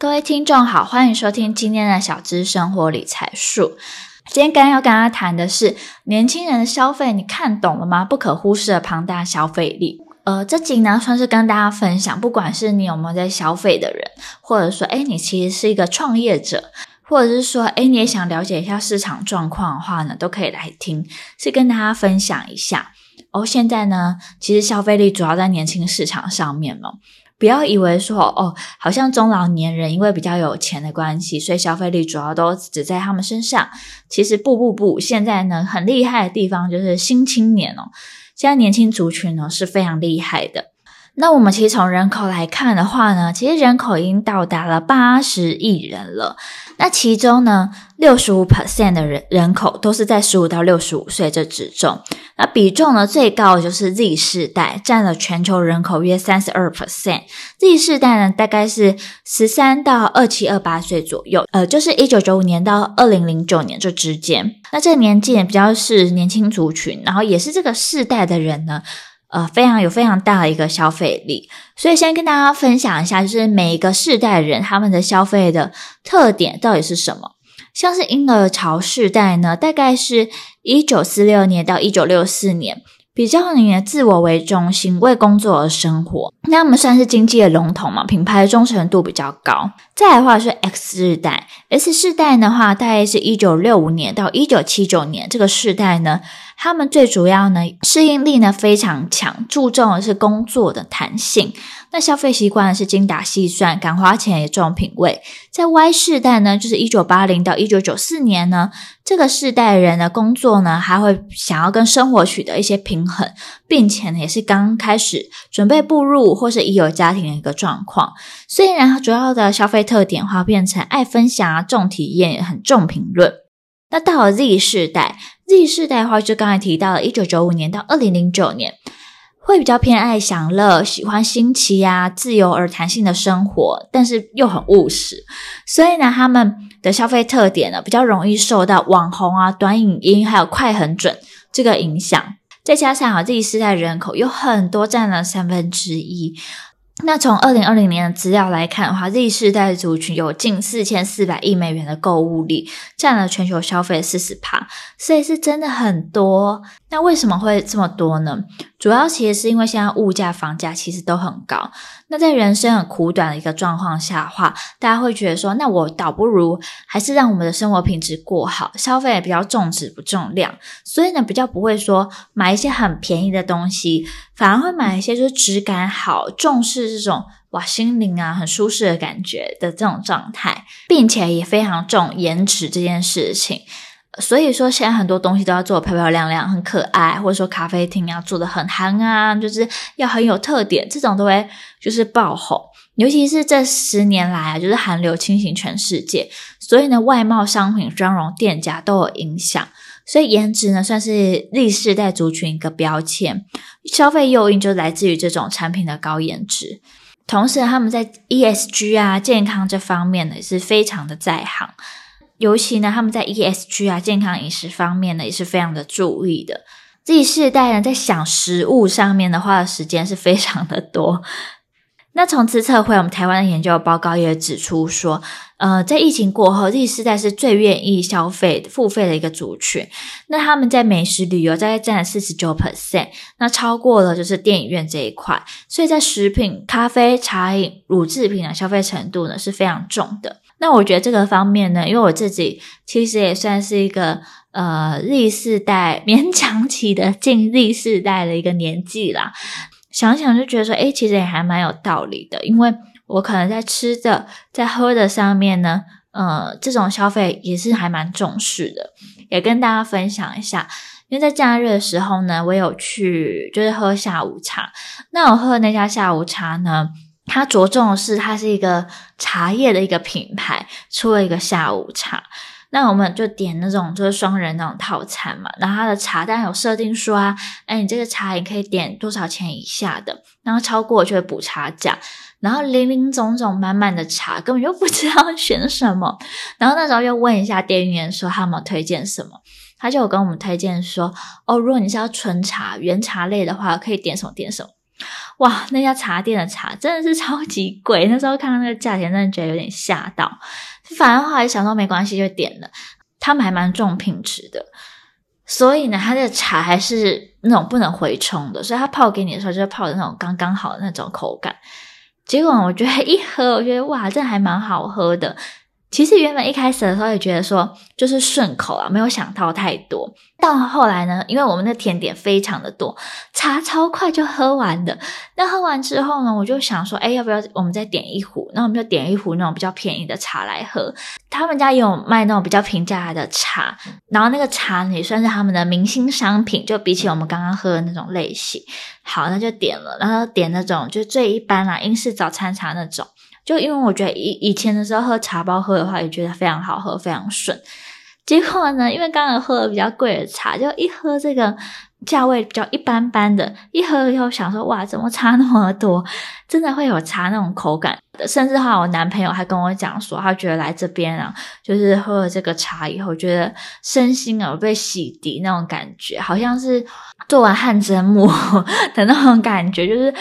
各位听众好，欢迎收听今天的小资生活理财术。今天刚要跟大家谈的是年轻人的消费，你看懂了吗？不可忽视的庞大消费力。呃，这集呢算是跟大家分享，不管是你有没有在消费的人，或者说，诶你其实是一个创业者，或者是说，诶你也想了解一下市场状况的话呢，都可以来听，是跟大家分享一下。哦，现在呢，其实消费力主要在年轻市场上面了。不要以为说哦，好像中老年人因为比较有钱的关系，所以消费力主要都只在他们身上。其实不不不，现在呢很厉害的地方就是新青年哦，现在年轻族群呢是非常厉害的。那我们其实从人口来看的话呢，其实人口已经到达了八十亿人了。那其中呢，六十五 percent 的人人口都是在十五到六十五岁这之中。那比重呢最高的就是 Z 世代，占了全球人口约三十二 percent。Z 世代呢大概是十三到二七二八岁左右，呃，就是一九九五年到二零零九年这之间。那这年纪也比较是年轻族群，然后也是这个世代的人呢。呃，非常有非常大的一个消费力，所以先跟大家分享一下，就是每一个世代人他们的消费的特点到底是什么。像是婴儿潮世代呢，大概是一九四六年到一九六四年。比较以自我为中心，为工作而生活，那他们算是经济的龙头嘛，品牌的忠诚度比较高。再来的话是 X 世代，X 世代的话大概是一九六五年到一九七九年这个世代呢，他们最主要呢适应力呢非常强，注重的是工作的弹性。那消费习惯是精打细算，敢花钱也重品味。在 Y 世代呢，就是一九八零到一九九四年呢，这个世代人的工作呢，还会想要跟生活取得一些平衡，并且呢，也是刚开始准备步入或是已有家庭的一个状况。虽然它主要的消费特点化变成爱分享啊、重体验，也很重评论。那到了 Z 世代，Z 世代的话，就刚才提到了一九九五年到二零零九年。会比较偏爱享乐，喜欢新奇呀、自由而弹性的生活，但是又很务实，所以呢，他们的消费特点呢，比较容易受到网红啊、短影音还有快很准这个影响，再加上啊，Z 世代人口有很多，占了三分之一。那从二零二零年的资料来看的话，Z 世代族群有近四千四百亿美元的购物力，占了全球消费四十趴，所以是真的很多。那为什么会这么多呢？主要其实是因为现在物价、房价其实都很高。那在人生很苦短的一个状况下的话，大家会觉得说，那我倒不如还是让我们的生活品质过好，消费也比较重质不重量，所以呢，比较不会说买一些很便宜的东西，反而会买一些就是质感好、重视这种哇心灵啊很舒适的感觉的这种状态，并且也非常重颜值这件事情。所以说，现在很多东西都要做漂漂亮亮、很可爱，或者说咖啡厅要做得很韩啊，就是要很有特点，这种都会就是爆红。尤其是这十年来啊，就是韩流侵袭全世界，所以呢，外贸商品、妆容店家都有影响。所以颜值呢，算是 Z 世代族群一个标签，消费诱因就来自于这种产品的高颜值。同时，他们在 ESG 啊、健康这方面呢，也是非常的在行。尤其呢，他们在 ESG 啊、健康饮食方面呢，也是非常的注意的。Z 世代人，在想食物上面的花的时间是非常的多。那从资策会，我们台湾的研究报告也指出说，呃，在疫情过后，Z 世代是最愿意消费、付费的一个族群。那他们在美食旅游大概占了四十九 percent，那超过了就是电影院这一块。所以在食品、咖啡、茶饮、乳制品的消费程度呢，是非常重的。那我觉得这个方面呢，因为我自己其实也算是一个呃 Z 世代 勉强起的进 Z 世代的一个年纪啦，想想就觉得说，诶，其实也还蛮有道理的，因为我可能在吃的、在喝的上面呢，呃，这种消费也是还蛮重视的，也跟大家分享一下。因为在假日的时候呢，我有去就是喝下午茶，那我喝的那家下午茶呢，它着重的是，它是一个茶叶的一个品牌，出了一个下午茶。那我们就点那种就是双人那种套餐嘛。然后它的茶单有设定说啊，哎，你这个茶你可以点多少钱以下的，然后超过就会补差价。然后林林总总满满的茶，根本就不知道选什么。然后那时候又问一下店员说他们推荐什么，他就有跟我们推荐说，哦，如果你是要纯茶、原茶类的话，可以点什么点什么。哇，那家茶店的茶真的是超级贵。那时候看到那个价钱，真的觉得有点吓到。反正后来想说没关系，就点了。他们还蛮重品质的，所以呢，他的茶还是那种不能回冲的，所以他泡给你的时候就是泡的那种刚刚好的那种口感。结果我觉得一喝，我觉得哇，这还蛮好喝的。其实原本一开始的时候也觉得说就是顺口啊，没有想到太多。到后来呢，因为我们的甜点非常的多，茶超快就喝完的。那喝完之后呢，我就想说，哎，要不要我们再点一壶？那我们就点一壶那种比较便宜的茶来喝。他们家也有卖那种比较平价的茶，然后那个茶也算是他们的明星商品，就比起我们刚刚喝的那种类型。好，那就点了，然后点那种就最一般啦，英式早餐茶那种。就因为我觉得以以前的时候喝茶包喝的话，也觉得非常好喝，非常顺。结果呢，因为刚刚喝了比较贵的茶，就一喝这个价位比较一般般的，一喝以后想说，哇，怎么差那么多？真的会有茶那种口感。甚至哈，我男朋友还跟我讲说，他觉得来这边啊，就是喝了这个茶以后，觉得身心啊被洗涤那种感觉，好像是做完汗蒸幕 的那种感觉，就是。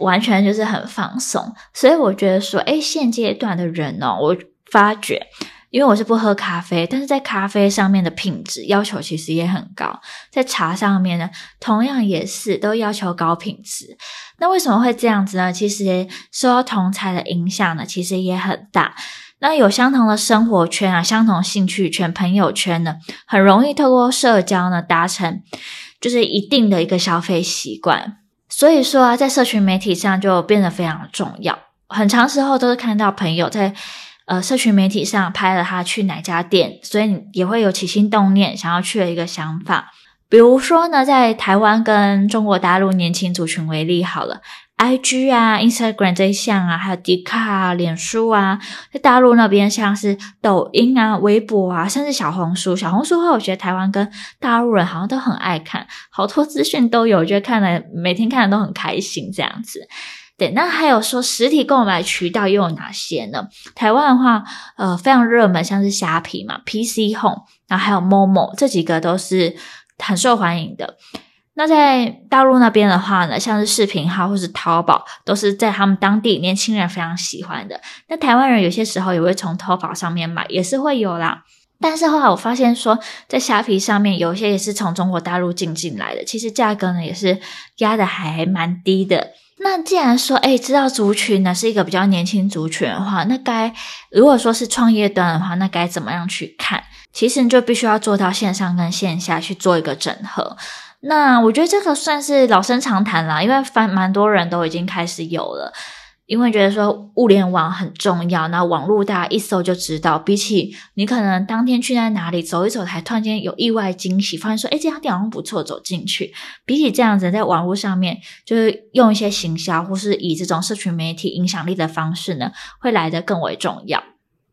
完全就是很放松，所以我觉得说，诶，现阶段的人哦，我发觉，因为我是不喝咖啡，但是在咖啡上面的品质要求其实也很高，在茶上面呢，同样也是都要求高品质。那为什么会这样子呢？其实受到同侪的影响呢，其实也很大。那有相同的生活圈啊，相同兴趣圈、朋友圈呢，很容易透过社交呢，达成就是一定的一个消费习惯。所以说啊，在社群媒体上就变得非常重要。很长时候都是看到朋友在呃社群媒体上拍了他去哪家店，所以你也会有起心动念想要去的一个想法。比如说呢，在台湾跟中国大陆年轻族群为例好了。IG 啊，Instagram 这一项啊，还有 d i c a 啊、脸书啊，在大陆那边像是抖音啊、微博啊，甚至小红书。小红书的话，我觉得台湾跟大陆人好像都很爱看，好多资讯都有，我觉得看了每天看的都很开心这样子。对，那还有说实体购买渠道又有哪些呢？台湾的话，呃，非常热门，像是虾皮嘛、PC Home，然后还有 Momo，这几个都是很受欢迎的。那在大陆那边的话呢，像是视频号或是淘宝，都是在他们当地年轻人非常喜欢的。那台湾人有些时候也会从淘宝上面买，也是会有啦。但是后来我发现说，在虾皮上面有一些也是从中国大陆进进来的，其实价格呢也是压得还蛮低的。那既然说，诶，知道族群呢是一个比较年轻族群的话，那该如果说是创业端的话，那该怎么样去看？其实你就必须要做到线上跟线下去做一个整合。那我觉得这个算是老生常谈啦，因为蛮蛮多人都已经开始有了，因为觉得说物联网很重要，那网络大家一搜就知道，比起你可能当天去在哪里走一走，才突然间有意外惊喜，发现说，诶，这家店好像不错，走进去，比起这样子在网络上面，就是用一些行销或是以这种社群媒体影响力的方式呢，会来得更为重要。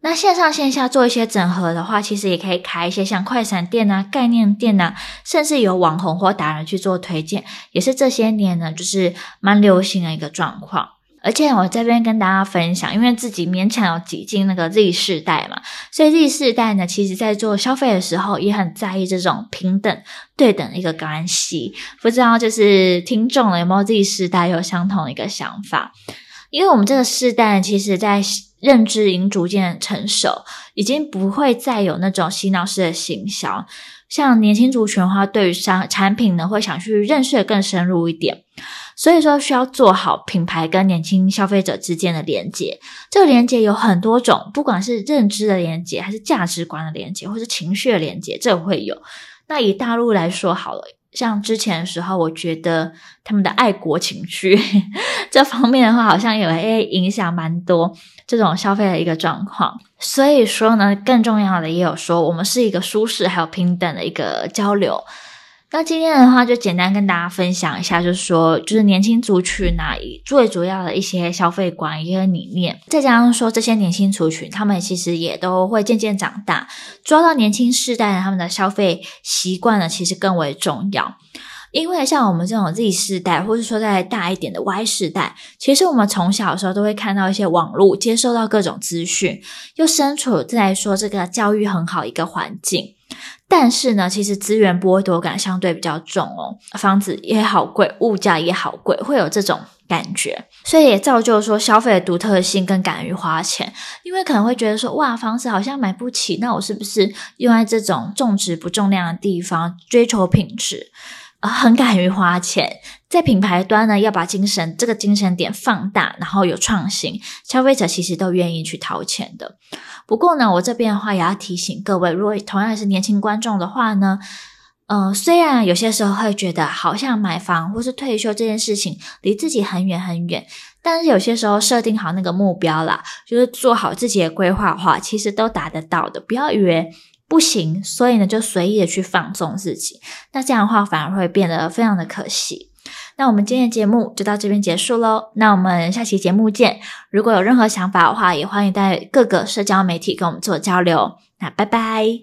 那线上线下做一些整合的话，其实也可以开一些像快闪店啊、概念店啊，甚至有网红或达人去做推荐，也是这些年呢，就是蛮流行的一个状况。而且我这边跟大家分享，因为自己勉强有挤进那个 Z 世代嘛，所以 Z 世代呢，其实在做消费的时候也很在意这种平等、对等的一个关系。不知道就是听众有没有 Z 世代有相同的一个想法？因为我们这个世代，其实在认知已经逐渐成熟，已经不会再有那种洗脑式的行销。像年轻族群的话，对于商产品呢，会想去认识的更深入一点。所以说，需要做好品牌跟年轻消费者之间的连接。这个连接有很多种，不管是认知的连接，还是价值观的连接，或是情绪的连接，这会有。那以大陆来说好了。像之前的时候，我觉得他们的爱国情绪 这方面的话，好像也会影响蛮多这种消费的一个状况。所以说呢，更重要的也有说，我们是一个舒适还有平等的一个交流。那今天的话，就简单跟大家分享一下，就是说，就是年轻族群啊，最主要的一些消费观一个理念，再加上说这些年轻族群，他们其实也都会渐渐长大，抓到年轻世代的他们的消费习惯呢，其实更为重要。因为像我们这种 Z 世代，或是说再大一点的 Y 世代，其实我们从小的时候都会看到一些网络，接收到各种资讯，又身处在说这个教育很好一个环境。但是呢，其实资源剥夺感相对比较重哦，房子也好贵，物价也好贵，会有这种感觉，所以也造就说消费的独特性更敢于花钱，因为可能会觉得说，哇，房子好像买不起，那我是不是用在这种重质不重量的地方，追求品质？啊，很敢于花钱，在品牌端呢，要把精神这个精神点放大，然后有创新，消费者其实都愿意去掏钱的。不过呢，我这边的话也要提醒各位，如果同样是年轻观众的话呢，呃，虽然有些时候会觉得好像买房或是退休这件事情离自己很远很远，但是有些时候设定好那个目标啦，就是做好自己的规划的话，其实都达得到的。不要以为。不行，所以呢，就随意的去放纵自己，那这样的话反而会变得非常的可惜。那我们今天的节目就到这边结束喽，那我们下期节目见。如果有任何想法的话，也欢迎在各个社交媒体跟我们做交流。那拜拜。